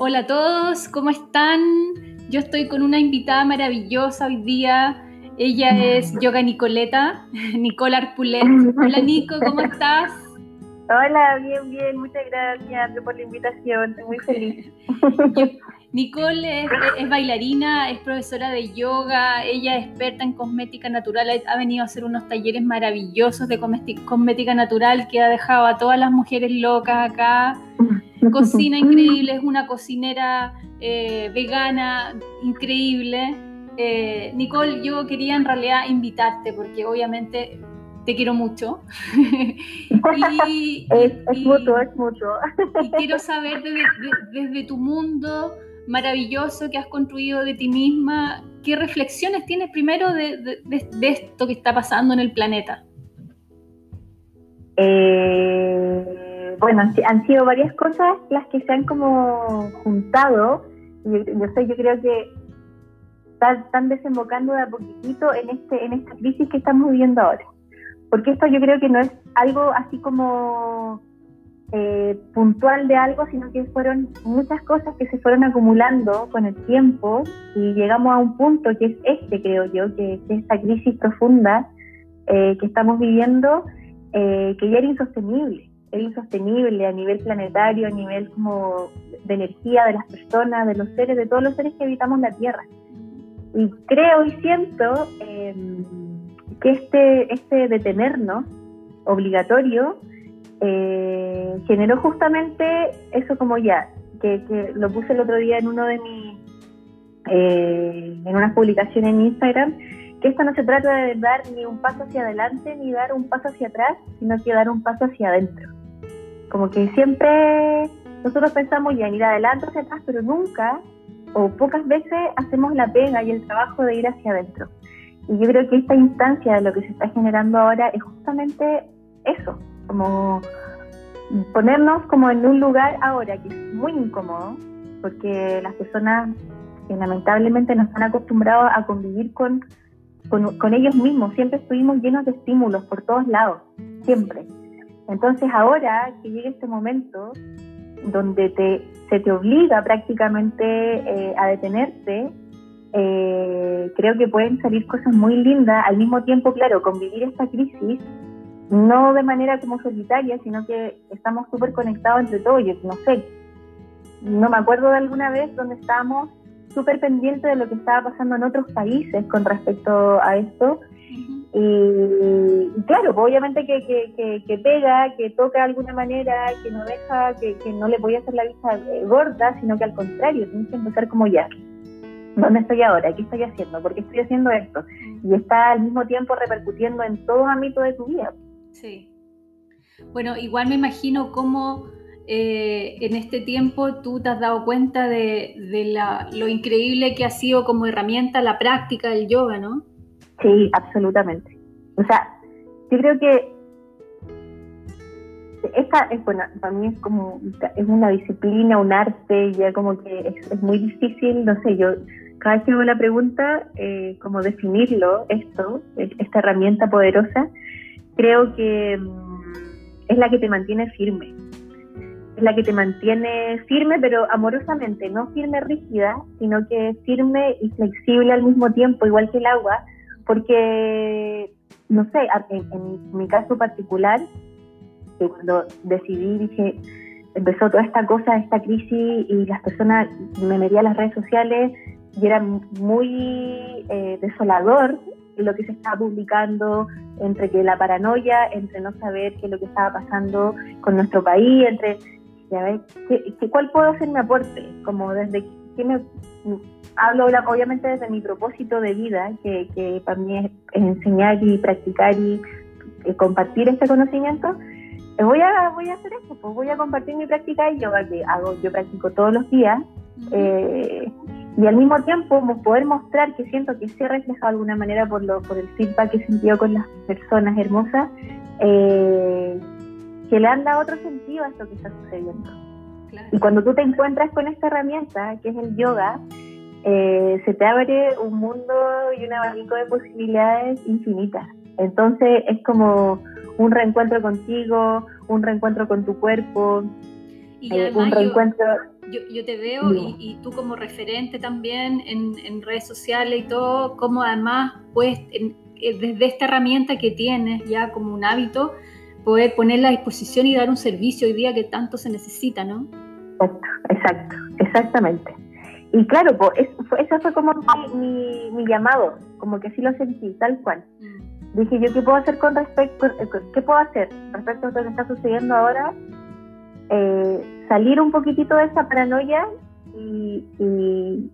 Hola a todos, ¿cómo están? Yo estoy con una invitada maravillosa hoy día. Ella es Yoga Nicoleta, Nicole Arpulet. Hola Nico, ¿cómo estás? Hola, bien, bien, muchas gracias por la invitación, estoy muy feliz. Nicole es, bailarina, es profesora de yoga, ella es experta en cosmética natural, ha venido a hacer unos talleres maravillosos de cosmética natural que ha dejado a todas las mujeres locas acá. Cocina increíble, es una cocinera eh, vegana increíble. Eh, Nicole, yo quería en realidad invitarte porque obviamente te quiero mucho. y, es, mucho, es mucho. y quiero saber desde tu mundo maravilloso que has construido de ti misma, ¿qué reflexiones tienes primero de, esto que está pasando en el planeta? Eh, bueno, han, sido varias cosas las que se han como juntado. Yo, yo sé, yo creo que están, desembocando de a poquitito en, este, en esta crisis que estamos viviendo ahora. Porque esto yo creo que no es algo así como eh, puntual de algo, sino que fueron muchas cosas que se fueron acumulando con el tiempo y llegamos a un punto que es este, creo yo, que, es esta crisis profunda eh, que estamos viviendo, eh, que ya era insostenible, era insostenible a nivel planetario, a nivel como de energía de las personas, de los seres, de todos los seres que habitamos la Tierra. Y creo y siento em, que este, este detenernos obligatorio eh, generó justamente eso como ya, que, lo puse el otro día en uno de mis, eh, en una publicación en Instagram, que esto no se trata de dar ni un paso hacia adelante ni dar un paso hacia atrás, sino que dar un paso hacia adentro. Como que siempre nosotros pensamos ya en ir adelante hacia atrás, pero nunca o pocas veces hacemos la pega y el trabajo de ir hacia adentro. Y yo creo que esta instancia de lo que se está generando ahora es justamente eso, como ponernos como en un lugar ahora que es muy incómodo, porque las personas lamentablemente no están acostumbrados a convivir con, con, ellos mismos, siempre estuvimos llenos de estímulos por todos lados, siempre. Entonces ahora que llega este momento donde te, se te obliga prácticamente eh, a detenerte, eh, creo que pueden salir cosas muy lindas. Al mismo tiempo, claro, convivir esta crisis no de manera como solitaria, sino que estamos súper conectados entre todos. Yo no sé, no me acuerdo de alguna vez donde estábamos súper pendientes de lo que estaba pasando en otros países con respecto a esto. Y, claro, pues obviamente que, que, que, pega, que toca de alguna manera, que no deja, que, no le voy a hacer la vista eh, gorda, sino que al contrario, tienes que empezar como ya. ¿Dónde estoy ahora? ¿Qué estoy haciendo? ¿Por qué estoy haciendo esto? Y está al mismo tiempo repercutiendo en todo ámbito de tu vida. Sí. Bueno, igual me imagino cómo eh, en este tiempo tú te has dado cuenta de, lo increíble que ha sido como herramienta la práctica del yoga, ¿no? Sí, absolutamente. O sea, yo creo que esta es bueno, para mí es como es una disciplina, un arte, ya como que es, muy difícil, no sé, yo cada vez que hago la pregunta, eh, como definirlo, esto, esta herramienta poderosa, creo que mm, es la que te mantiene firme. Es la que te mantiene firme, pero amorosamente, no firme rígida, sino que firme y flexible al mismo tiempo, igual que el agua, porque, no sé, en, mi caso particular, que cuando decidí, dije, empezó toda esta cosa, esta crisis, y las personas, me metí a las redes sociales y era muy eh, desolador lo que se estaba publicando, entre que la paranoia, entre no saber qué es lo que estaba pasando con nuestro país, entre, ya ves, ¿qué, cuál puedo hacer mi aporte? Como desde que me hablo obviamente desde mi propósito de vida, que, que para mí es, enseñar y practicar y, compartir este conocimiento, eh, voy a, voy a hacer eso, pues voy a compartir mi práctica y yoga que hago, yo practico todos los días. eh, y al mismo tiempo poder mostrar que siento que se refleja de alguna manera por, lo, por el feedback que he sentido con las personas hermosas, eh, que le han dado otro sentido a esto que está sucediendo. Y cuando tú te encuentras con esta herramienta, que es el yoga, eh, se te abre un mundo y un abanico de posibilidades infinitas. Entonces es como un reencuentro contigo, un reencuentro con tu cuerpo, y eh, un reencuentro yo, te veo y, tú como referente también en, redes sociales y todo, como además pues desde esta herramienta que tienes ya como un hábito, poder ponerla a disposición y dar un servicio hoy día que tanto se necesita, ¿no? Exacto, exacto, exactamente. Y claro, pues, eso fue como mi, mi, llamado, como que sí lo sentí, tal cual. Mm. Dije, ¿yo qué puedo hacer con respecto, eh, qué puedo hacer respecto a lo que está sucediendo ahora? Eh, salir un poquitito de esa paranoia y, y,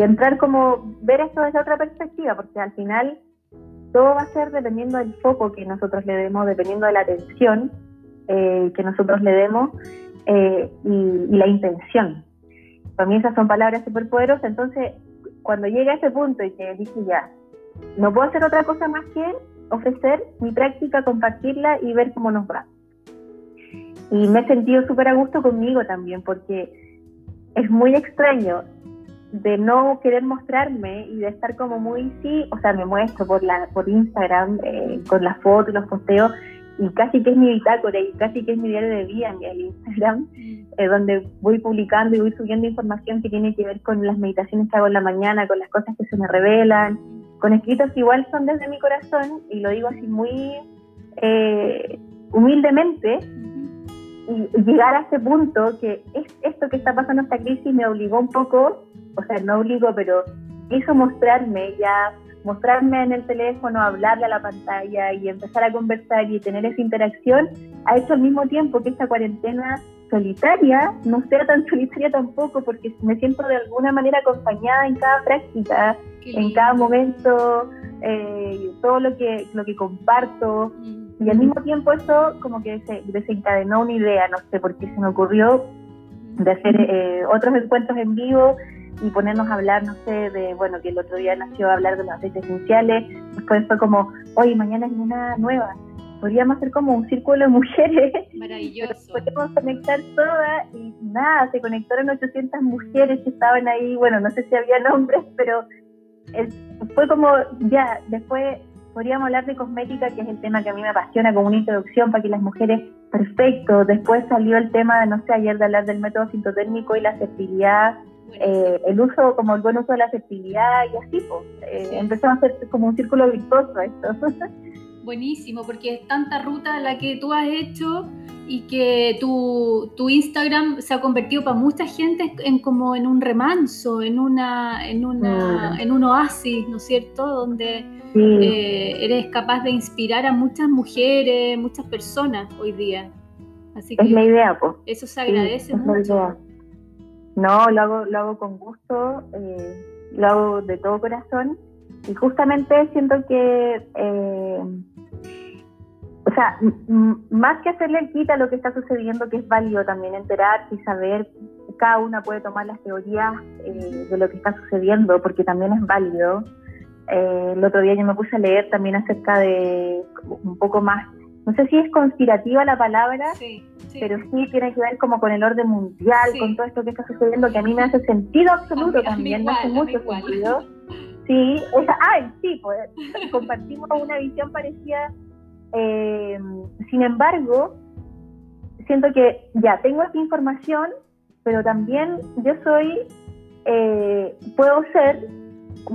entrar como, ver esto desde otra perspectiva, porque al final todo va a ser dependiendo del foco que nosotros le demos, dependiendo de la atención eh, que nosotros le demos y, y la intención para mí esas son palabras súper poderosas. Entonces, cuando llegué a ese punto y que dije ya, no puedo hacer otra cosa más que ofrecer mi práctica, compartirla y ver cómo nos va. Y me he sentido súper a gusto conmigo también, porque es muy extraño de no querer mostrarme y de estar como muy, sí, o sea, me muestro por, la, por Instagram eh, con las fotos, los posteos, y casi que es mi bitácora y casi que es mi diario de vida en el Instagram, mm. eh, donde voy publicando y voy subiendo información que tiene que ver con las meditaciones que hago en la mañana, con las cosas que se me revelan, con escritos que igual son desde mi corazón, y lo digo así muy eh, humildemente, y, llegar a ese punto que es esto que está pasando esta crisis me obligó un poco, o sea, no obligó, pero hizo mostrarme ya mostrarme en el teléfono, hablarle a la pantalla y empezar a conversar y tener esa interacción, ha hecho al mismo tiempo que esta cuarentena solitaria no sea tan solitaria tampoco, porque me siento de alguna manera acompañada en cada práctica, en cada momento, eh, todo lo que, lo que comparto. Y al mismo tiempo eso como que se desencadenó una idea, no sé, porque se me ocurrió de hacer eh, otros encuentros en vivo y ponernos a hablar, no sé, de, bueno, que el otro día nació a hablar de las aceites esenciales, después fue como, oye, mañana es una nueva, podríamos hacer como un círculo de mujeres. Maravilloso. Podemos conectar todas y nada, se conectaron 800 mujeres que estaban ahí, bueno, no sé si había nombres, pero fue como, ya, después podríamos hablar de cosmética, que es el tema que a mí me apasiona como una introducción para que las mujeres, perfecto, después salió el tema, no sé, ayer de hablar del método sintotérmico y la fertilidad eh, el uso, como el buen uso de la fertilidad y así, pues, eh, empezó a hacer como un círculo virtuoso esto. Buenísimo, porque es tanta ruta la que tú has hecho y que tu, tu Instagram se ha convertido para mucha gente en como en un remanso, en una, en una, mm. en un oasis, ¿no es cierto? Donde eh, eres capaz de inspirar a muchas mujeres, muchas personas hoy día. Así que es la idea, pues. Eso se agradece mucho. No, lo hago, lo hago con gusto, eh, lo hago de todo corazón y justamente siento que, eh, o sea, más que hacerle el quita lo que está sucediendo, que es válido también enterarse y saber, cada una puede tomar las teorías eh, de lo que está sucediendo, porque también es válido. el otro día yo me puse a leer también acerca de un poco más no sé si es conspirativa la palabra, pero sí tiene que ver como con el orden mundial, con todo esto que está sucediendo, que a mí me hace sentido absoluto también, me hace mucho sentido. Sí, o sea, ay, sí, pues compartimos una visión parecida. Eh, sin embargo, siento que ya tengo esta información, pero también yo soy, eh, puedo ser,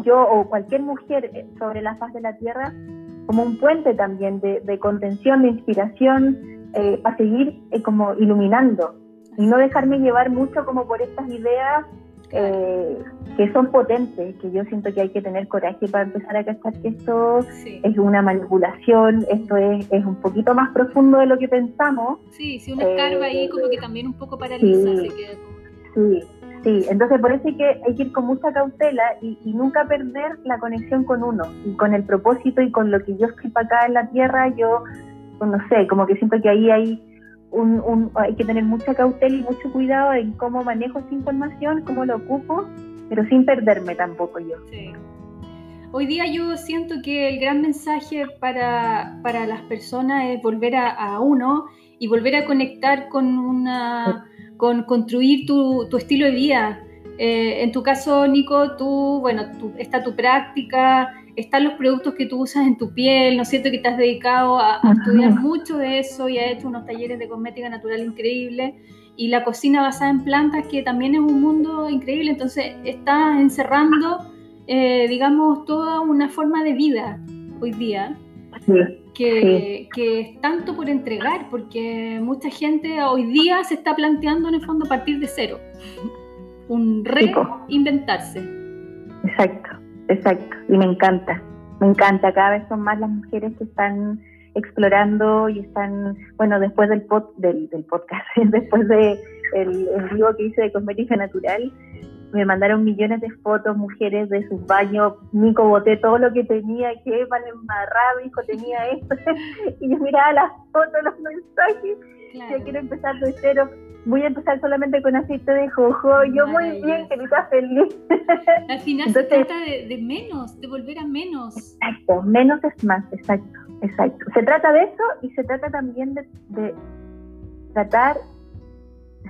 yo o cualquier mujer sobre la faz de la Tierra, como un puente también de, contención, de inspiración, eh, a seguir eh, como iluminando y no dejarme llevar mucho como por estas ideas eh, que son potentes, que yo siento que hay que tener coraje para empezar a cachar que esto es una manipulación, esto es, es, un poquito más profundo de lo que pensamos. Sí, si uno escarba ahí como que también un poco paraliza, sí, Sí, Sí, entonces por eso hay que, hay que ir con mucha cautela y, nunca perder la conexión con uno y con el propósito y con lo que yo estoy acá en la tierra, yo pues, no sé, como que siento que ahí hay un, hay que tener mucha cautela y mucho cuidado en cómo manejo esa información, cómo lo ocupo, pero sin perderme tampoco yo. Sí. Hoy día yo siento que el gran mensaje para, para las personas es volver a, a uno y volver a conectar con una con construir tu, estilo de vida. Eh, en tu caso, Nico, tú, bueno, está tu práctica, están los productos que tú usas en tu piel, ¿no es cierto? Que te has dedicado a, estudiar mucho de eso y has hecho unos talleres de cosmética natural increíbles. Y la cocina basada en plantas, que también es un mundo increíble, entonces está encerrando, eh, digamos, toda una forma de vida hoy día. Que, que, es tanto por entregar, porque mucha gente hoy día se está planteando en el fondo partir de cero, un reinventarse. Exacto. Exacto, y me encanta, me encanta, cada vez son más las mujeres que están explorando y están, bueno, después del, pod, del, podcast, después de el, vivo que hice de cosmética natural, me mandaron millones de fotos, mujeres de sus baños, Nico boté todo lo que tenía, que mal embarrado, hijo, tenía esto, y yo miraba las fotos, los mensajes, yo quiero empezar de cero, voy a empezar solamente con aceite de jojo, yo muy bien, que me está feliz. Al final se trata de, menos, de volver a menos. Exacto, menos es más, exacto, exacto. Se trata de eso y se trata también de, de tratar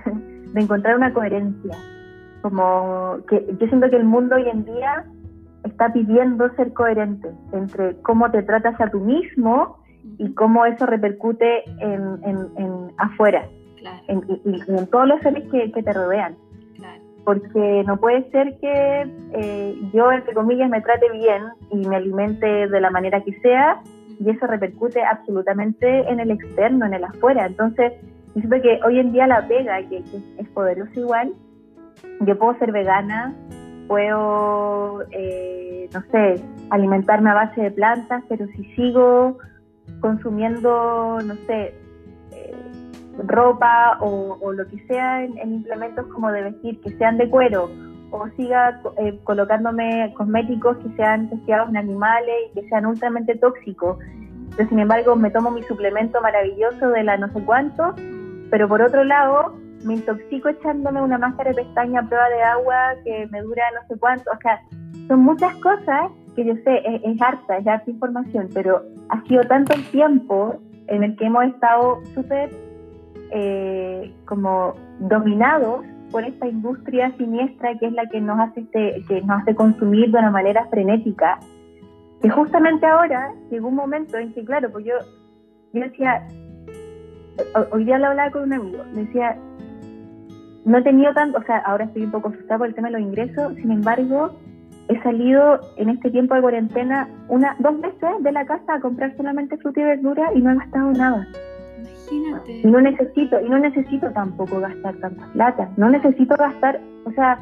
de encontrar una coherencia. Como que yo siento que el mundo hoy en día está pidiendo ser coherente entre cómo te tratas a tú mismo y cómo eso repercute en, en, en afuera en, y, en todos los seres que, te rodean. Porque no puede ser que eh, yo, entre comillas, me trate bien y me alimente de la manera que sea y eso repercute absolutamente en el externo, en el afuera. Entonces, yo siento que hoy en día la pega, que, es poderosa igual, yo puedo ser vegana, puedo, eh, no sé, alimentarme a base de plantas, pero si sigo consumiendo, no sé, ropa o, lo que sea en, implementos como de vestir que sean de cuero o siga eh, colocándome cosméticos que sean testeados en animales y que sean ultramente tóxicos. Pero sin embargo me tomo mi suplemento maravilloso de la no sé cuánto, pero por otro lado me intoxico echándome una máscara de pestaña a prueba de agua que me dura no sé cuánto. O sea, son muchas cosas que yo sé, es, es harta, es harta información, pero ha sido tanto el tiempo en el que hemos estado súper eh, como dominados por esta industria siniestra que es la que nos hace este, que nos hace consumir de una manera frenética que justamente ahora llegó un momento en que claro pues yo yo decía hoy día lo hablaba con un amigo decía no he tenido tanto o sea ahora estoy un poco asustada por el tema de los ingresos sin embargo he salido en este tiempo de cuarentena una dos veces de la casa a comprar solamente fruta y verdura y no he gastado nada y no necesito, y no necesito tampoco gastar tanta plata. No necesito gastar, o sea,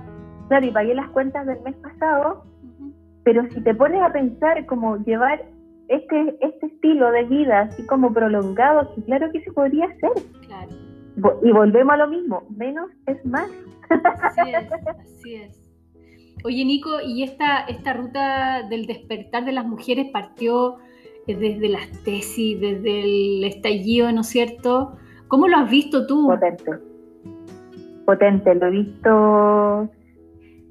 claro, y pagué las cuentas del mes pasado, pero si te pones a pensar como llevar este, este estilo de vida así como prolongado, que claro que se podría hacer. Claro. Y volvemos a lo mismo, menos es más. Así es, así es. Oye, Nico, ¿y esta, esta ruta del despertar de las mujeres partió desde las tesis, desde el estallido, ¿no es cierto? ¿Cómo lo has visto tú? Potente. Potente, lo he visto,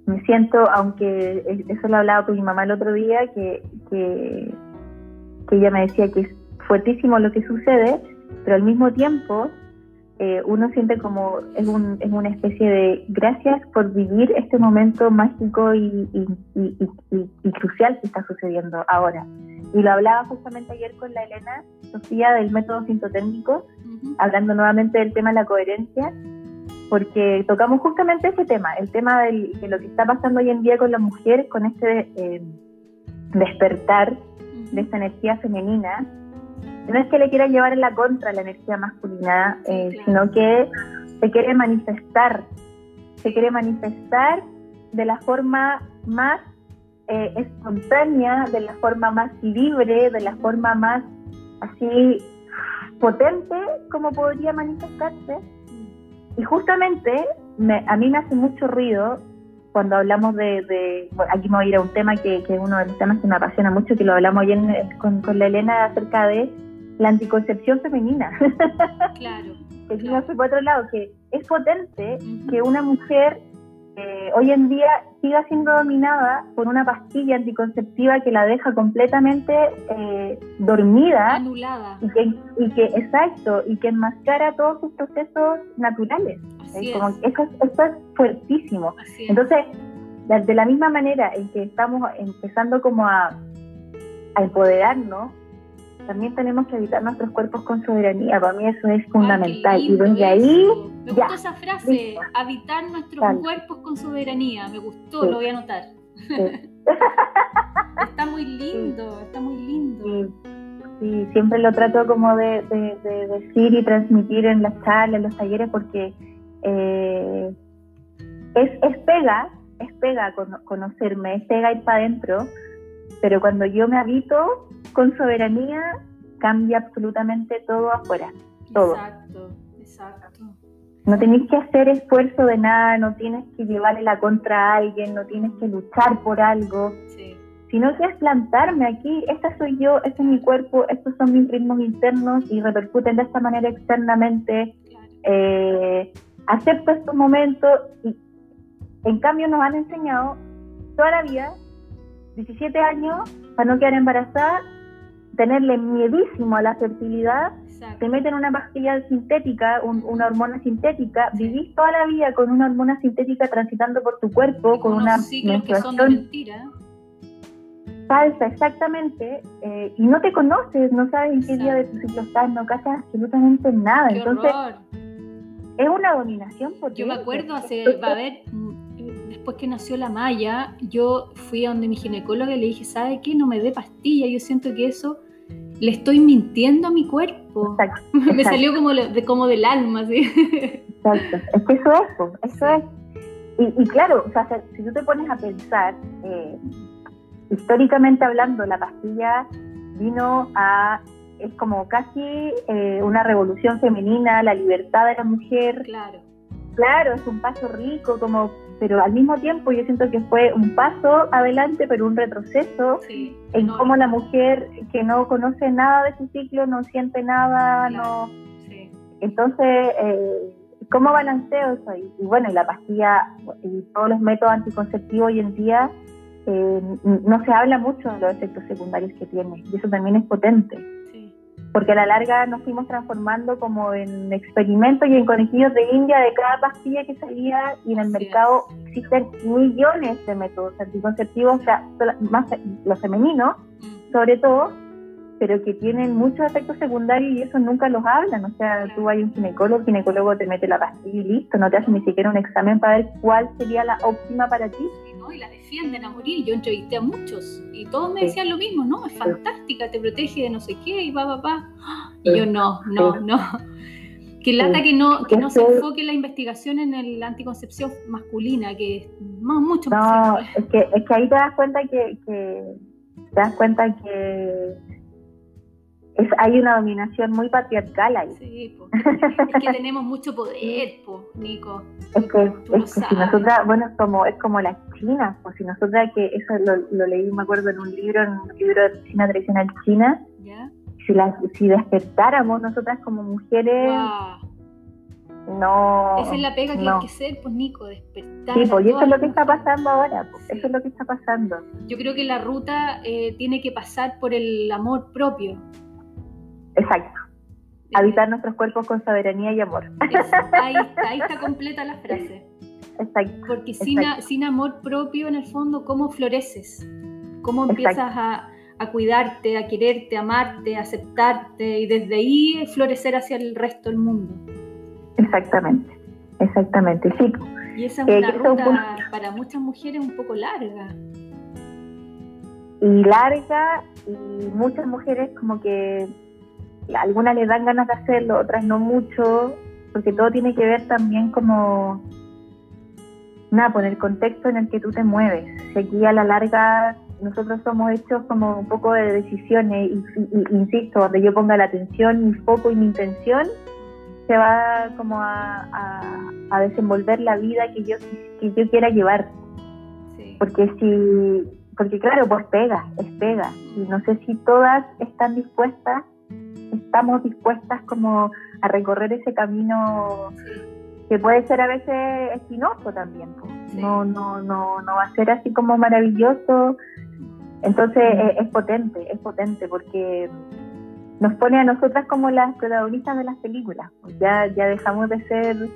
me siento, aunque eso lo he hablado con mi mamá el otro día, que, que, ella me decía que es fuertísimo lo que sucede, pero al mismo tiempo eh, uno siente como es, un, es, una especie de gracias por vivir este momento mágico y, y, crucial que está sucediendo ahora. Y lo hablaba justamente ayer con la Elena Sofía del método sintotécnico, hablando nuevamente del tema de la coherencia, porque tocamos justamente ese tema, el tema de lo que está pasando hoy en día con las mujeres, con este eh, despertar de esta energía femenina. No es que le quiera llevar en la contra la energía masculina, eh, sino que se quiere manifestar, se quiere manifestar de la forma más eh, espontánea, de la forma más libre, de la forma más así potente como podría manifestarse. Y justamente a mí me hace mucho ruido cuando hablamos de, aquí me voy a ir a un tema que, es uno de los temas que me apasiona mucho, que lo hablamos ayer con, con la Elena acerca de la anticoncepción femenina. Claro. que no por otro lado, que es potente que una mujer eh, hoy en día siga siendo dominada por una pastilla anticonceptiva que la deja completamente eh, dormida. Anulada. Y que, y que, exacto, y que enmascara todos sus procesos naturales. Como, eso, es fuertísimo. Entonces, de la misma manera en que estamos empezando como a a empoderarnos, también tenemos que habitar nuestros cuerpos con soberanía. Para mí eso es fundamental. y desde ahí. Me gustó esa frase, habitar nuestros cuerpos con soberanía. Me gustó, lo voy a anotar. está muy lindo, está muy lindo. Sí. siempre lo trato como de, decir y transmitir en las charlas, en los talleres, porque eh, es, es pega, es pega conocerme, es pega ir para adentro, pero cuando yo me habito con soberanía, cambia absolutamente todo afuera. Todo. Exacto, exacto. No tienes que hacer esfuerzo de nada, no tienes que llevarle la contra a alguien, no tienes que luchar por algo, sino que es plantarme aquí, esta soy yo, este es mi cuerpo, estos son mis ritmos internos y repercuten de esta manera externamente. Eh, acepto estos momentos y en cambio nos han enseñado toda la vida 17 años para no quedar embarazada, tenerle miedísimo a la fertilidad, te meten una pastilla sintética, una hormona sintética, vivís toda la vida con una hormona sintética transitando por tu cuerpo, con una menstruación que mentira. falsa, exactamente, eh, y no te conoces, no sabes en qué día de tu ciclo estás, no cachas absolutamente nada. Entonces, es una dominación. Porque Yo me acuerdo hace, va a haber después que nació la Maya, yo fui a donde mi ginecóloga y le dije, ¿sabe qué? No me dé pastilla, yo siento que eso le estoy mintiendo a mi cuerpo. me salió como, de, como del alma, ¿sí? Exacto, es que eso es, eso es. Y, claro, o sea, si tú te pones a pensar, eh, históricamente hablando, la pastilla vino a es como casi eh, una revolución femenina, la libertad de la mujer. Claro. Claro, es un paso rico, como pero al mismo tiempo yo siento que fue un paso adelante, pero un retroceso en cómo la mujer que no conoce nada de su ciclo, no siente nada, no... Entonces, eh, ¿cómo balanceo eso ahí? Y bueno, y la pastilla y todos los métodos anticonceptivos hoy en día, eh, no se habla mucho de los efectos secundarios que tiene, y eso también es potente porque a la larga nos fuimos transformando como en experimentos y en conejillos de India de cada pastilla que salía y en el mercado existen millones de métodos anticonceptivos, o sea, más los femeninos, mm. sobre todo, pero que tienen muchos efectos secundarios y eso nunca los hablan. O sea, tú hay un ginecólogo, el ginecólogo te mete la pastilla y listo, no te hace ni siquiera un examen para ver cuál sería la óptima para ti. Defienden a morir. Yo entrevisté a muchos y todos me decían lo mismo, ¿no? Es fantástica, te protege de no sé qué y va, va, va. Y yo, no, no, no. Que lata que no, que no se enfoque la investigación en la anticoncepción masculina, que es más, mucho más. No, es que, es que ahí te das cuenta que, que te das cuenta que es, hay una dominación muy patriarcal ahí. Sí, es que tenemos mucho poder, po, Nico. Es que, es que si nosotras, bueno, es como, es como las chinas, pues si nosotras, que eso lo, leí, me acuerdo, en un libro, en un libro de China tradicional china, Si, las, si despertáramos nosotras como mujeres, no. Esa es la pega que hay que ser, pues Nico, despertar. Sí, pues y eso es lo que está pasando ahora, pues, eso es lo que está pasando. Yo creo que la ruta eh, tiene que pasar por el amor propio Exacto. Habitar nuestros cuerpos con soberanía y amor. ahí, está, ahí está completa la frase. Exacto. Porque sin, sin amor propio, en el fondo, ¿cómo floreces? ¿Cómo empiezas a, a, cuidarte, a quererte, a amarte, a aceptarte y desde ahí florecer hacia el resto del mundo? Exactamente, exactamente, sí. Y esa es eh, una ruta para muchas mujeres un poco larga. Y larga, y muchas mujeres como que algunas les dan ganas de hacerlo, otras no mucho, porque todo tiene que ver también como, nada, con el contexto en el que tú te mueves. Si aquí a la larga nosotros somos hechos como un poco de decisiones, y, insisto, donde yo ponga la atención, mi foco y mi intención, se va como a, a, desenvolver la vida que yo, que yo quiera llevar. Porque si, porque claro, pues pega, es pega. Y no sé si todas están dispuestas estamos dispuestas como a recorrer ese camino que puede ser a veces espinoso también. No, no, no, no va a ser así como maravilloso. Entonces es, potente, es potente porque nos pone a nosotras como las protagonistas de las películas. Ya, ya dejamos de ser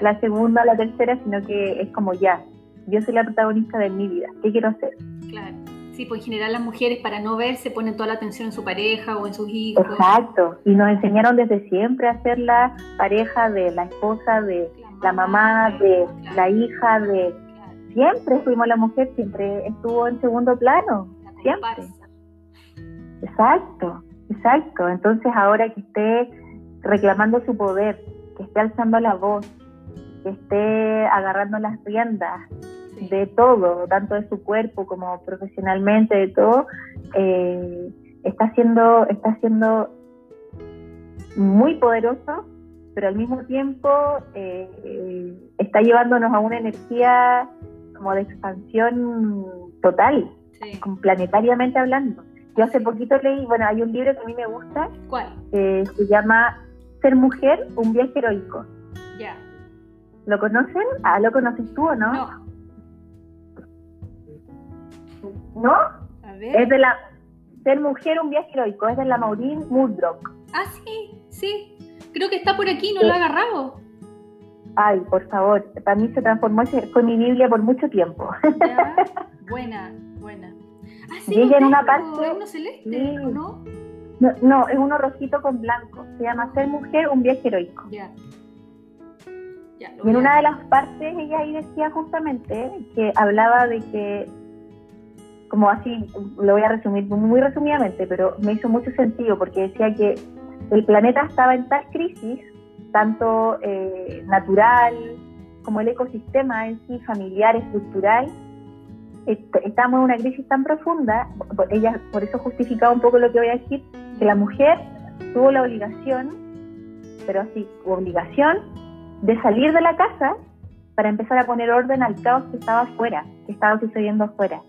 la segunda o la tercera, sino que es como ya, yo soy la protagonista de mi vida, ¿qué quiero hacer? Claro. Sí, pues en general las mujeres para no verse ponen toda la atención en su pareja o en sus hijos. Exacto, y nos enseñaron desde siempre a ser la pareja de la esposa, de la mamá, de la hija, de... Siempre fuimos la mujer, siempre estuvo en segundo plano, siempre. Exacto, exacto. Entonces ahora que esté reclamando su poder, que esté alzando la voz, que esté agarrando las riendas de todo, tanto de su cuerpo como profesionalmente, de todo, eh, está siendo, está siendo muy poderoso, pero al mismo tiempo eh, está llevándonos a una energía como de expansión total, planetariamente hablando. Yo hace poquito leí, bueno, hay un libro que a mí me gusta, ¿Cuál? se llama Ser mujer, un viaje heroico. Ya. ¿Lo conocen? Ah, ¿lo conoces tú o no? No. ¿No? A ver. Es de la Ser mujer, un viaje heroico, es de la Maureen Murdrock. Ah, sí, sí. Creo que está por aquí, no lo he agarrado. Ay, por favor, para mí se transformó, fue mi Biblia por mucho tiempo. Ya. Buena, buena. Ah, sí, lo en una parte- es uno celeste, Sí. ¿o ¿no? No, no, es uno rojito con blanco. Se llama Ser mujer, un viaje heroico. Ya. Ya, lo Y en una de las partes ella ahí decía justamente que hablaba de que, como así, lo voy a resumir muy resumidamente, pero me hizo mucho sentido porque decía que el planeta estaba en tal crisis, tanto eh, natural como el ecosistema en sí, familiar, estructural, est- estamos en una crisis tan profunda, ella por eso justificaba un poco lo que voy a decir, que la mujer tuvo la obligación, pero así, obligación, de salir de la casa para empezar a poner orden al caos que estaba afuera, que estaba sucediendo afuera.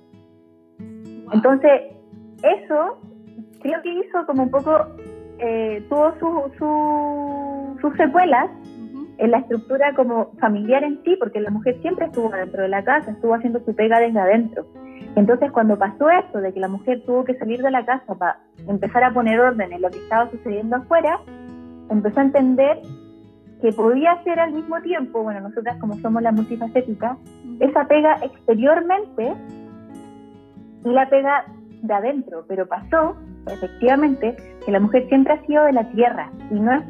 Entonces, eso creo que hizo como un poco, eh, tuvo su- su- sus secuelas en la estructura como familiar en sí, porque la mujer siempre estuvo dentro de la casa, estuvo haciendo su pega desde adentro. Entonces, cuando pasó esto de que la mujer tuvo que salir de la casa para empezar a poner orden en lo que estaba sucediendo afuera, empezó a entender que podía ser al mismo tiempo, bueno, nosotras como somos la multifacética, esa pega exteriormente y la pega de adentro, pero pasó, efectivamente, que la mujer siempre ha sido de la tierra y no es,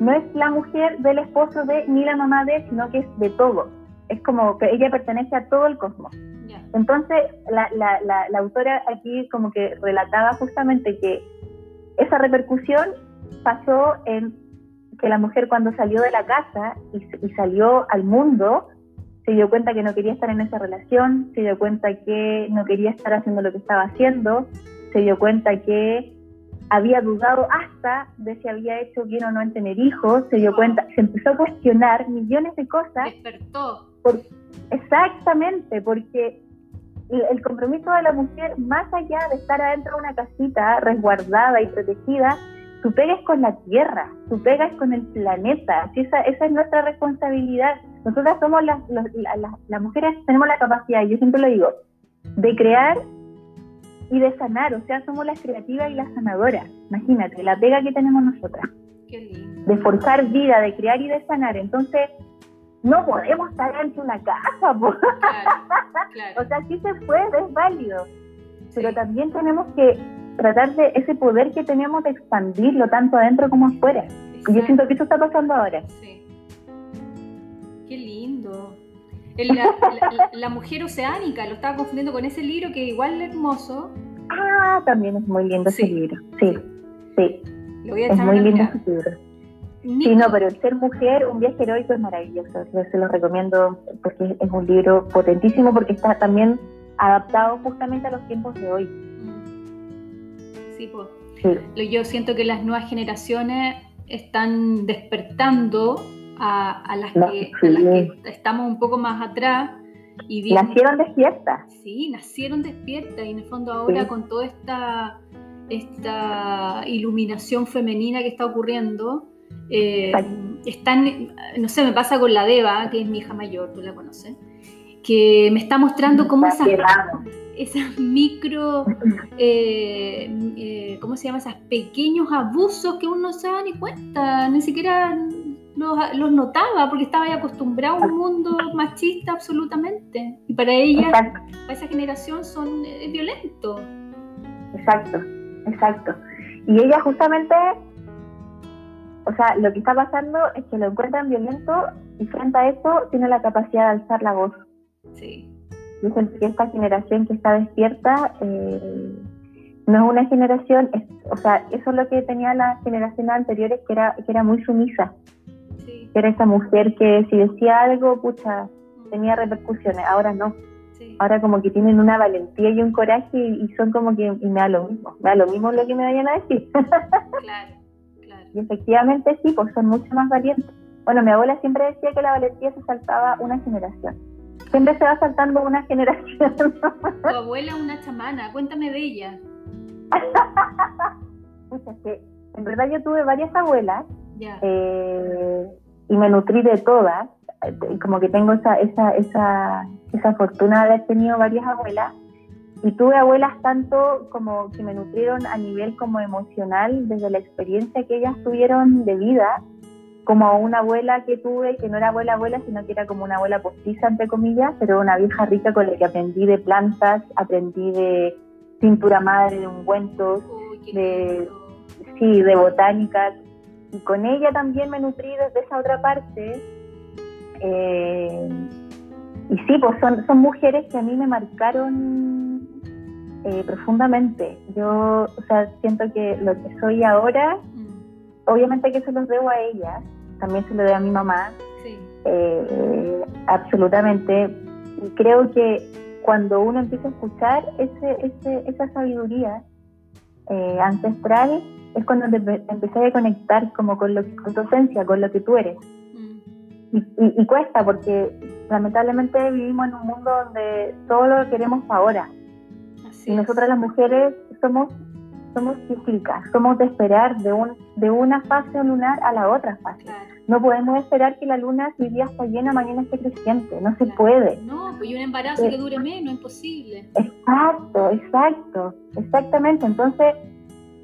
no es la mujer del esposo de ni la mamá de, sino que es de todo. Es como que ella pertenece a todo el cosmos. Entonces, la, la, la, la autora aquí como que relataba justamente que esa repercusión pasó en que la mujer cuando salió de la casa y, y salió al mundo, se dio cuenta que no quería estar en esa relación, se dio cuenta que no quería estar haciendo lo que estaba haciendo, se dio cuenta que había dudado hasta de si había hecho bien o no en tener hijos, se dio Wow. cuenta, se empezó a cuestionar millones de cosas Despertó. Exactamente, porque el compromiso de la mujer, más allá de estar adentro de una casita resguardada y protegida, su pega es con la tierra, su pega es con el planeta, esa es nuestra responsabilidad. Nosotras somos las, los- la- la- las mujeres, tenemos la capacidad, yo siempre lo digo, de crear y de sanar, o sea, somos las creativas y las sanadoras. Imagínate, la pega que tenemos nosotras Qué lindo. de forjar vida, de crear y de sanar. Entonces, no podemos estar dentro de una casa, po. Claro, claro. o sea, sí se puede, es válido, pero también tenemos que tratar de ese poder que tenemos de expandirlo tanto adentro como afuera. Y yo siento que eso está pasando ahora. Sí. La, la- la- la mujer oceánica, lo estaba confundiendo con ese libro que igual es hermoso. Ah, también es muy lindo Sí. ese libro. Sí, sí, Lo voy a es echar muy lindo ese libro. Nico, Sí, no, pero el ser mujer, un viaje heroico es maravilloso. Yo se lo recomiendo porque es un libro potentísimo porque está también adaptado justamente a los tiempos de hoy. Mm. Sí, pues. Sí. Yo siento que las nuevas generaciones están despertando a, a las, No, que, a las sí. que estamos un poco más atrás y viendo- Nacieron despiertas. Sí, nacieron despiertas y en el fondo ahora Sí. con toda esta, esta iluminación femenina que está ocurriendo, eh, están, no sé, me pasa con la Deva, que es mi hija mayor, tú la conoces, que me está mostrando cómo esas, esas micro, eh, eh, ¿cómo se llama? Esos pequeños abusos que uno no se da ni cuenta, ni siquiera los, notaba porque estaba acostumbrado a un mundo machista absolutamente. Y para ella, para esa generación, son es violento. Exacto, exacto. Y ella justamente, o sea, lo que está pasando es que lo encuentran violento y frente a eso tiene la capacidad de alzar la voz. Sí. Dicen que esta generación que está despierta eh, no es una generación, o sea, eso es lo que tenía las generaciones anteriores, que era, que era muy sumisa. Era esa mujer que si decía algo, pucha, tenía repercusiones, ahora no. Ahora como que tienen una valentía y un coraje y, son como que, y me da lo mismo, me da lo mismo lo que me vayan a decir. claro, claro. Y efectivamente sí, pues son mucho más valientes. Bueno, mi abuela siempre decía que la valentía se saltaba una generación. Siempre se va saltando una generación. Tu abuela una chamana, cuéntame de ella. que en verdad yo tuve varias abuelas eh, y me nutrí de todas. Como que tengo esa, esa, esa, esa fortuna de haber tenido varias abuelas. Y tuve abuelas tanto como que me nutrieron a nivel como emocional desde la experiencia que ellas tuvieron de vida, como una abuela que tuve, que no era abuela abuela, sino que era como una abuela postiza, entre comillas, pero una vieja rica con la que aprendí de plantas, aprendí de cintura madre, de ungüentos, de, sí, de botánicas. Y con ella también me nutrí desde esa otra parte. Eh, y sí, pues son, son mujeres que a mí me marcaron eh, profundamente. Yo, o sea, siento que lo que soy ahora, mm. obviamente que se los debo a ellas, también se lo debo a mi mamá, eh, absolutamente. Y creo que cuando uno empieza a escuchar ese, esa sabiduría eh, ancestral, es cuando te, te a conectar como con, lo, con tu esencia, con lo que tú eres. Mm. Y, cuesta porque lamentablemente vivimos en un mundo donde todo lo queremos ahora. y nosotras las mujeres somos somos cíclicas, somos de esperar de, un, de una fase lunar a la otra fase. No podemos esperar que la luna, si día está llena, mañana esté creciente. No se puede. No, pues y un embarazo que dure menos, imposible. Exacto, exacto, exactamente. Entonces,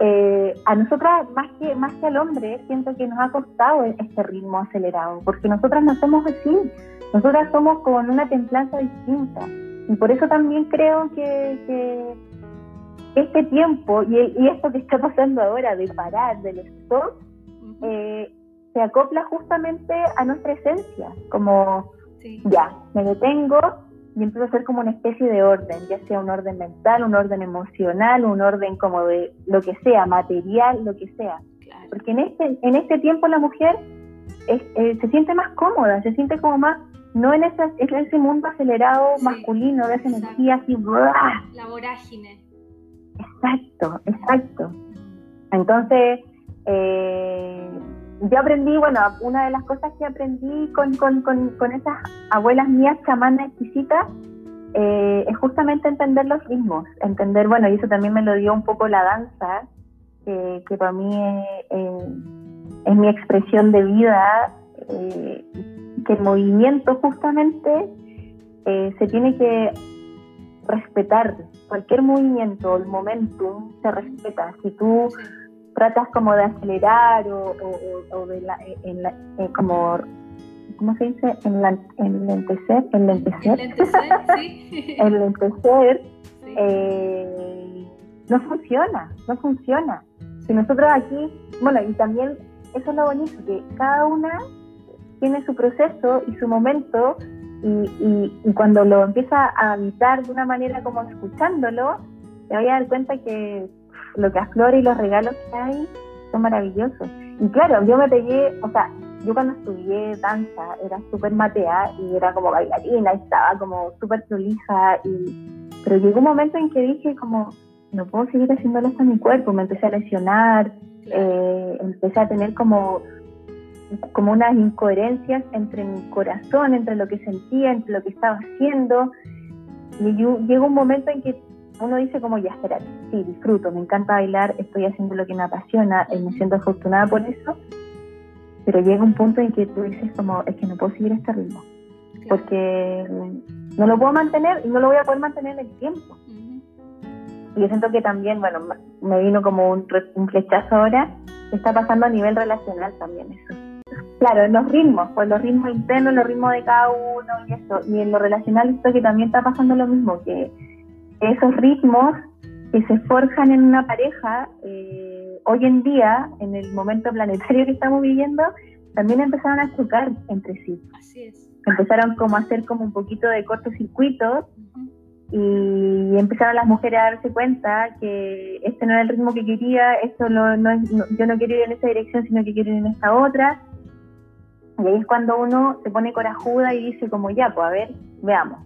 eh, a nosotras, más que, más que al hombre, siento que nos ha costado este ritmo acelerado, porque nosotras no somos así. Nosotras somos con una templanza distinta. Y por eso también creo que, este tiempo y, y, esto que está pasando ahora de parar, del stop, eh, se acopla justamente a nuestra esencia, como ya, me detengo y empiezo a hacer como una especie de orden, ya sea un orden mental, un orden emocional, un orden como de lo que sea, material, lo que sea. Porque en este, en este tiempo la mujer eh, se siente más cómoda, se siente como más, no en, esa, en ese mundo acelerado masculino, de esa energía así, la vorágine. Exacto, exacto. Entonces, eh, yo aprendí, bueno, una de las cosas que aprendí con, con, con, esas abuelas mías chamanas exquisitas eh, es justamente entender los ritmos, entender, bueno, y eso también me lo dio un poco la danza, que para mí es, mi expresión de vida, eh, que el movimiento justamente eh, se tiene que respetar, cualquier movimiento, el momentum se respeta, si tú tratas como de acelerar o, o, de la, en la, eh, como ¿cómo se dice? En la, en lentecer, en lentecer, en lentecer, eh, no funciona, no funciona. Si nosotros aquí, bueno, y también eso es lo bonito, que cada una tiene su proceso y su momento, y, y, y cuando lo empieza a habitar de una manera como escuchándolo, te voy a dar cuenta que lo que aflora y los regalos que hay son maravillosos. Y claro, yo me pegué, o sea, yo cuando estudié danza era súper matea y era como bailarina estaba como súper prolija, y, pero llegó un momento en que dije como, no puedo seguir haciéndolo esto a mi cuerpo, me empecé a lesionar, eh, empecé a tener como como unas incoherencias entre mi corazón, entre lo que sentía, entre lo que estaba haciendo. Y llegó un momento en que uno dice como, ya, espera, sí, disfruto, me encanta bailar, estoy haciendo lo que me apasiona, y me siento afortunada por eso, pero llega un punto en que tú dices como, es que no puedo seguir este ritmo, porque no lo puedo mantener y no lo voy a poder mantener en el tiempo. Y yo siento que también, bueno, me vino como un, un flechazo ahora, está pasando a nivel relacional también eso. Claro, los ritmos, pues los ritmos internos, los ritmos de cada uno y eso. Y en lo relacional esto que también está pasando lo mismo, que esos ritmos que se forjan en una pareja, eh, hoy en día, en el momento planetario que estamos viviendo, también empezaron a chocar entre sí. Así es. Empezaron como a hacer como un poquito de cortocircuito y empezaron las mujeres a darse cuenta que este no era el ritmo que quería, esto no, no, es, yo no quiero ir en esa dirección, sino que quiero ir en esta otra. Y ahí es cuando uno se pone corajuda y dice como ya, pues a ver, veamos,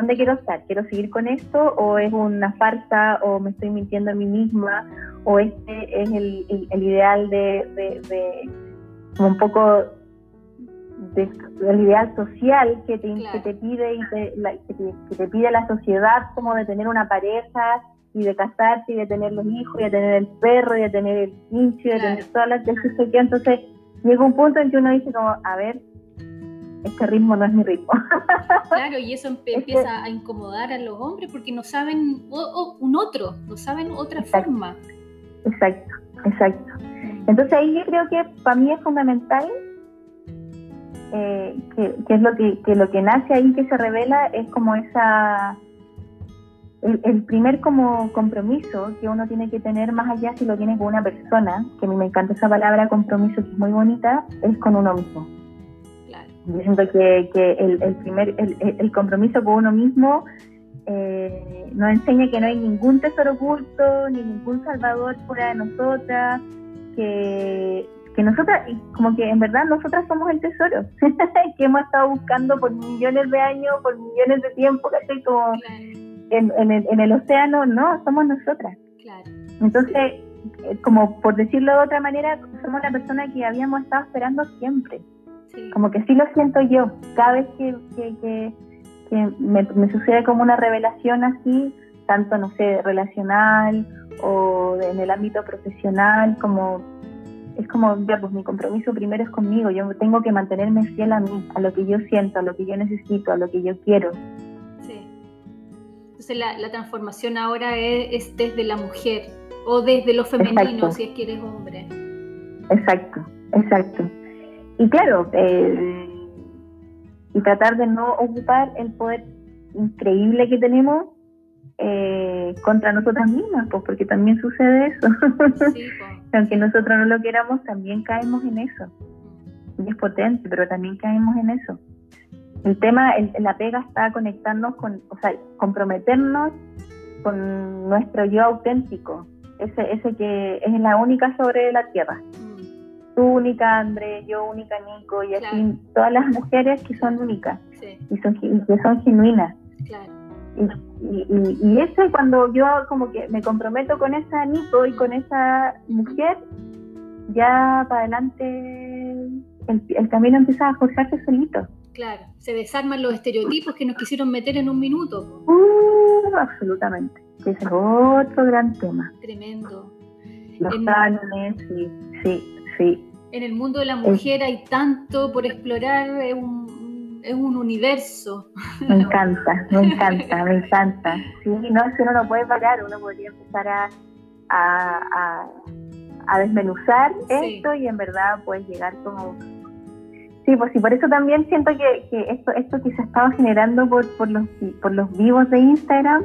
¿dónde quiero estar? ¿Quiero seguir con esto o es una farsa o me estoy mintiendo a mí misma o este es el, el, ideal de, de, un poco del ideal social que te, que te pide y la, que, te, pide la sociedad como de tener una pareja y de casarse y de tener los hijos y de tener el perro y de tener el pinche y de tener todas las cosas que entonces llega un punto en que uno dice como a ver este ritmo no es mi ritmo. Claro y eso empieza a incomodar a los hombres porque no saben un otro no saben otra forma. Exacto exacto. Entonces ahí yo creo que para mí es fundamental eh, que, es lo que, lo que nace ahí, que se revela, es como esa, el, primer como compromiso que uno tiene que tener más allá si lo tiene con una persona, que a mí me encanta esa palabra compromiso, que es muy bonita, es con uno mismo. Yo siento que, que el, el, primer, el, compromiso con uno mismo eh, nos enseña que no hay ningún tesoro oculto, ni ningún salvador fuera de nosotras, que que nosotras, como que en verdad nosotras somos el tesoro que hemos estado buscando por millones de años, por millones de tiempo, que Como en, en, el, en, el, océano, no, somos nosotras. Entonces, eh, como por decirlo de otra manera, somos la persona que habíamos estado esperando siempre. Como que sí lo siento yo, cada vez que, que, que, me, me sucede como una revelación así, tanto, no sé, relacional o en el ámbito profesional, como es como, ya, pues mi compromiso primero es conmigo, yo tengo que mantenerme fiel a mí, a lo que yo siento, a lo que yo necesito, a lo que yo quiero. Sí. Entonces la, la transformación ahora es, desde la mujer o desde lo femenino, si es que eres hombre. Exacto, exacto. Y claro, eh, y tratar de no ocupar el poder increíble que tenemos eh, contra nosotras mismas, pues porque también sucede eso. Aunque nosotros no lo queramos, también caemos en eso. Y es potente, pero también caemos en eso. El tema, el, la pega está conectarnos con, o sea, comprometernos con nuestro yo auténtico, ese, ese que es la única sobre la tierra. Tú única, André, yo única, Nico, y así todas las mujeres que son únicas y, son, y que son genuinas. Claro. Y, y, eso cuando yo como que me comprometo con esa Nico y con esa mujer, ya para adelante el, camino empieza a forjarse solito. Claro, se desarman los estereotipos que nos quisieron meter en un minuto. Uh, absolutamente, ese es otro gran tema. Tremendo. Los en, sí, sí, sí. En el mundo de la mujer hay tanto por explorar, un es un universo. Me encanta, me encanta, me encanta. Sí, no, es que uno no puede parar, uno podría empezar a, a, a, desmenuzar esto y en verdad puedes llegar como... Sí, pues sí, por eso también siento que, que esto, esto que se estaba generando por, por, los, por los vivos de Instagram,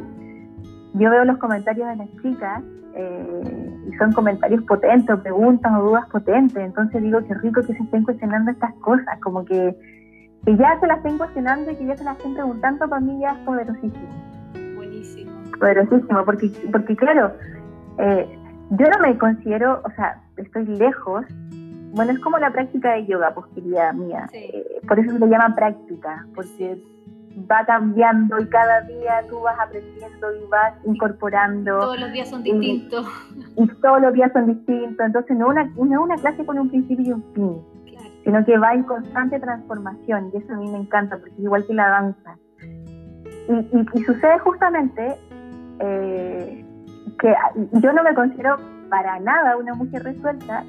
yo veo los comentarios de las chicas eh, y son comentarios potentes, preguntas o dudas potentes, entonces digo que rico que se estén cuestionando estas cosas, como que que ya se las estén cuestionando y que ya se las estén preguntando, para mí ya es poderosísimo. Buenísimo. Poderosísimo, porque, porque claro, eh, yo no me considero, o sea, estoy lejos. Bueno, es como la práctica de yoga, pues querida mía. Eh, por eso se le llama práctica, porque va cambiando y cada día tú vas aprendiendo y vas incorporando. Todos los días son distintos. Y, todos los días son distintos. Entonces, no una, no una clase con un principio y un fin sino que va en constante transformación y eso a mí me encanta porque es igual que la danza. Y, sucede justamente eh, que yo no me considero para nada una mujer resuelta,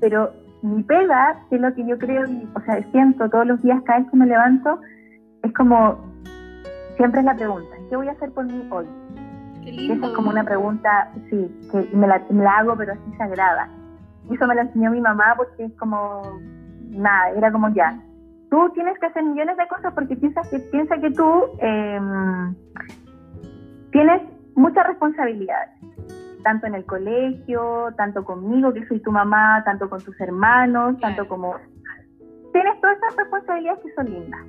pero mi pega, que es lo que yo creo, o sea, siento todos los días cada vez que me levanto, es como, siempre es la pregunta, ¿qué voy a hacer por mí hoy? Qué Esa es como una pregunta, sí, que me la, me la hago pero así sagrada. Y eso me lo enseñó mi mamá porque es como nada, era como ya, tú tienes que hacer millones de cosas porque piensas que, piensa que tú em, tienes muchas responsabilidades, tanto en el colegio, tanto conmigo, que soy tu mamá, tanto con tus hermanos, tanto como... Tienes todas esas responsabilidades que son lindas,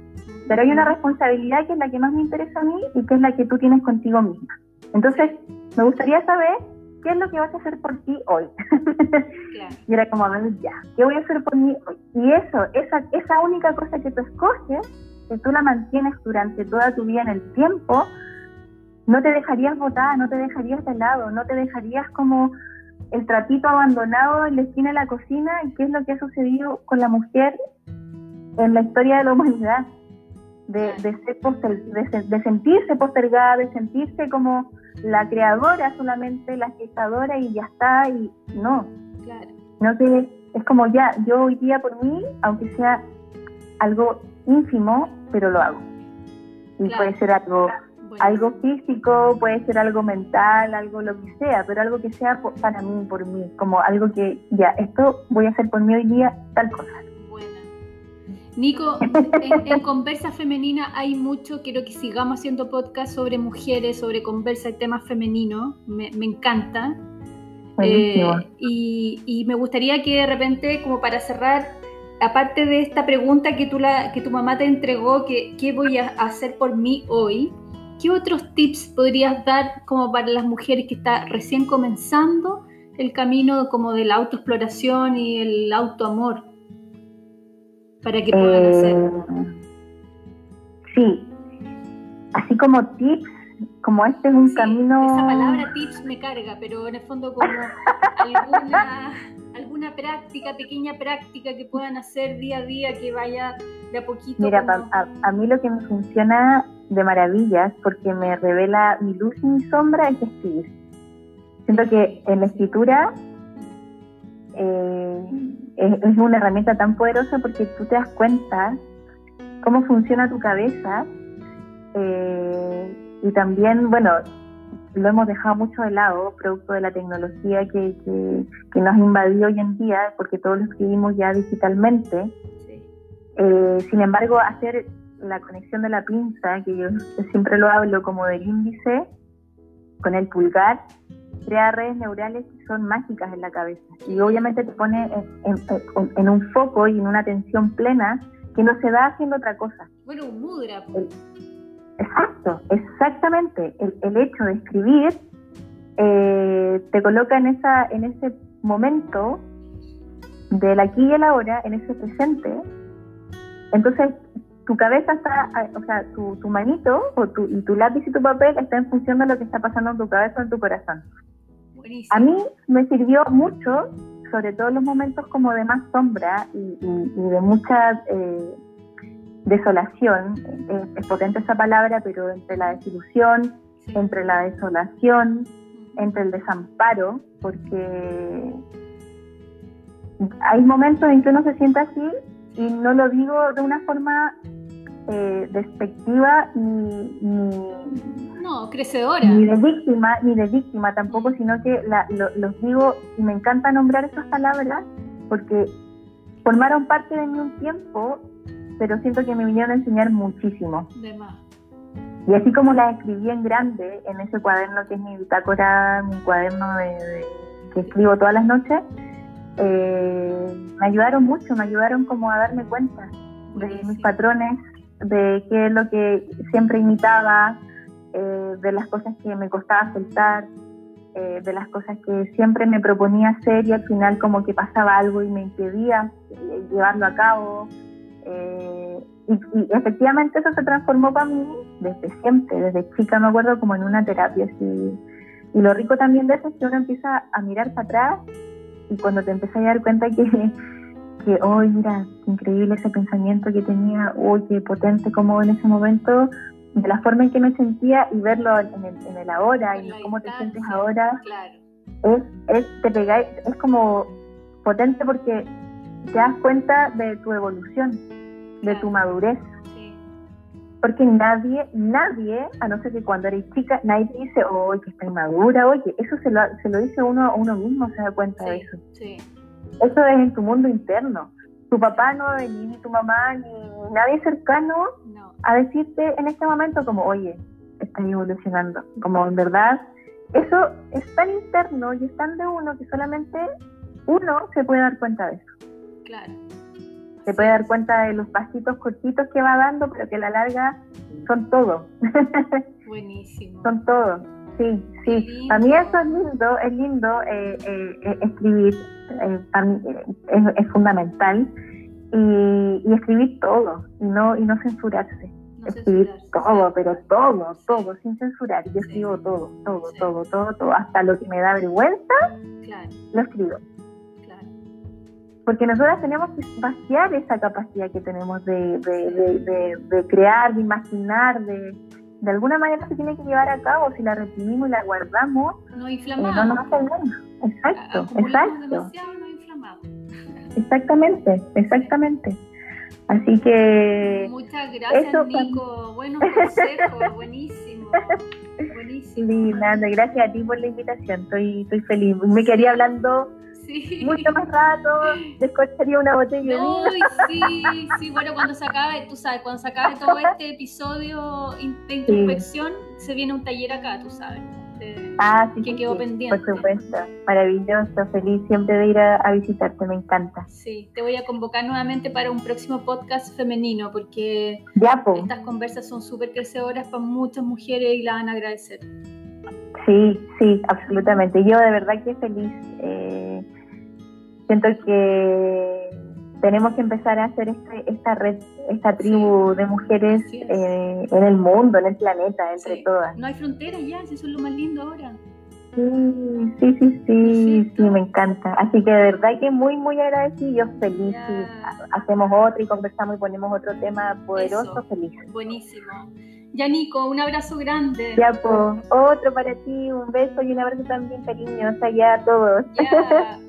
pero hay una responsabilidad que es la que más me interesa a mí y que es la que tú tienes contigo misma. Entonces, me gustaría saber ¿qué es lo que vas a hacer por ti hoy? y era como, ya, ¿qué voy a hacer por mí hoy? Y eso, esa, esa única cosa que tú escoges, que tú la mantienes durante toda tu vida en el tiempo, no te dejarías botada, no te dejarías de lado, no te dejarías como el trapito abandonado en la esquina de la cocina y qué es lo que ha sucedido con la mujer en la historia de la humanidad, de, de, ser de sentirse postergada, de sentirse como la creadora solamente, la gestadora y ya está, y no. Claro. No que es como ya, yo hoy día por mí, aunque sea algo ínfimo, pero lo hago. Y puede ser algo, algo físico, puede ser algo mental, algo lo que sea, pero algo que sea para mí, por mí, como algo que ya, esto voy a hacer por mí hoy día, tal cosa. Nico, en, Conversa Femenina hay mucho, quiero que sigamos haciendo podcast sobre mujeres, sobre conversa y temas femeninos, me, encanta. Eh, y, me gustaría que de repente, como para cerrar, aparte de esta pregunta que, tú la, que tu mamá te entregó, que, ¿qué voy a hacer por mí hoy? ¿Qué otros tips podrías dar como para las mujeres que están recién comenzando el camino como de la autoexploración y el autoamor? Para que puedan hacer. Eh, sí, así como tips, como este es un camino... Esa palabra tips me carga, pero en el fondo como alguna, alguna práctica, pequeña práctica que puedan hacer día a día, que vaya de a poquito. Mira, a, mí lo que me funciona de maravillas, porque me revela mi luz y mi sombra, es escribir. Siento que en la escritura eh, es, una herramienta tan poderosa porque tú te das cuenta cómo funciona tu cabeza eh, y también, bueno, lo hemos dejado mucho de lado, producto de la tecnología que, que, nos invadió hoy en día, porque todos lo escribimos ya digitalmente. Eh, sin embargo, hacer la conexión de la pinza, que yo siempre lo hablo como del índice, con el pulgar, crea redes neurales que son mágicas en la cabeza y obviamente te pone en, un foco y en una atención plena que no se da haciendo otra cosa. Bueno, un mudra. exacto, exactamente. El, hecho de escribir eh, te coloca en, esa, en ese momento del aquí y el ahora, en ese presente. Entonces, tu cabeza está, o sea, tu, tu manito o tu, y tu lápiz y tu papel está en función de lo que está pasando en tu cabeza o en tu corazón. A mí me sirvió mucho, sobre todo en los momentos como de más sombra y, de mucha eh, desolación. Es, potente esa palabra, pero entre la desilusión, entre la desolación, entre el desamparo, porque hay momentos en que uno se siente así y no lo digo de una forma eh, despectiva ni, no, crecedora. Ni de víctima, ni de víctima tampoco, sino que los digo y me encanta nombrar esas palabras porque formaron parte de mí un tiempo, pero siento que me vinieron a enseñar muchísimo. Y así como las escribí en grande en ese cuaderno que es mi bitácora, mi cuaderno de, que escribo todas las noches, eh, me ayudaron mucho, me ayudaron como a darme cuenta de mis patrones, de qué es lo que siempre imitaba, eh, de las cosas que me costaba soltar, eh, de las cosas que siempre me proponía hacer y al final como que pasaba algo y me impedía eh, llevarlo a cabo. Y, efectivamente eso se transformó para mí desde siempre, desde chica me acuerdo como en una terapia. Así. Y lo rico también de eso es que uno empieza a mirar para atrás y cuando te empiezas a dar cuenta que, que oh, mira, increíble ese pensamiento que tenía, oh, qué potente como en ese momento, de la forma en que me sentía y verlo en el, en el ahora y cómo te sientes ahora, es, es, te pegáis, es como potente porque te das cuenta de tu evolución, de tu madurez. Porque nadie, nadie, a no ser que cuando eres chica, nadie te dice, oye, que estás madura, oye, eso se lo, se lo dice uno a uno mismo, se da cuenta de eso. Eso es en tu mundo interno. tu papá no ni tu mamá, ni nadie cercano a decirte en este momento como, oye, estás evolucionando. Como en verdad, eso es tan interno y es tan de uno que solamente uno se puede dar cuenta de eso. Claro. Se puede dar cuenta de los pasitos cortitos que va dando, pero que a la larga son todo. Buenísimo. son todo. Sí, sí. A mí eso es lindo, es lindo eh, eh, eh, escribir, es, fundamental. Y, escribir todo, y no, y no censurarse. escribir todo, pero todo, todo, sin censurar. Yo escribo todo, todo, todo, todo, todo, hasta lo que me da vergüenza, lo escribo porque nosotras tenemos que vaciar esa capacidad que tenemos de, de, crear, de imaginar, de, de alguna manera se tiene que llevar a cabo, si la reprimimos y la guardamos, no inflamamos. Eh, no nos. Exacto, exacto. Exactamente, exactamente. Así que... Muchas gracias, Nico. Buenos consejos, buenísimo. Buenísimo. Gracias a ti por la invitación. Estoy, estoy feliz. Me quería hablando mucho más rato, descorcharía una botella Uy, sí, sí, bueno, cuando se acabe, tú sabes, cuando se acabe todo este episodio de introspección, se viene un taller acá, tú sabes. Ah, sí, que quedó pendiente. Por supuesto, maravilloso, feliz siempre de ir a, visitarte, me encanta. Sí, te voy a convocar nuevamente para un próximo podcast femenino porque estas conversas son súper crecedoras para muchas mujeres y la van a agradecer. Sí, sí, absolutamente. Yo de verdad que feliz. Eh, siento que tenemos que empezar a hacer este, esta red, esta tribu de mujeres eh, en el mundo, en el planeta, entre todas. No hay fronteras ya, eso es lo más lindo ahora. Sí, sí, sí, sí, sí, me encanta. Así que de verdad que muy, muy agradecido, feliz. hacemos otro y conversamos y ponemos otro tema poderoso, feliz. Buenísimo. Ya, Nico, un abrazo grande. Ya, pues, otro para ti, un beso y un abrazo también cariñoso allá a todos.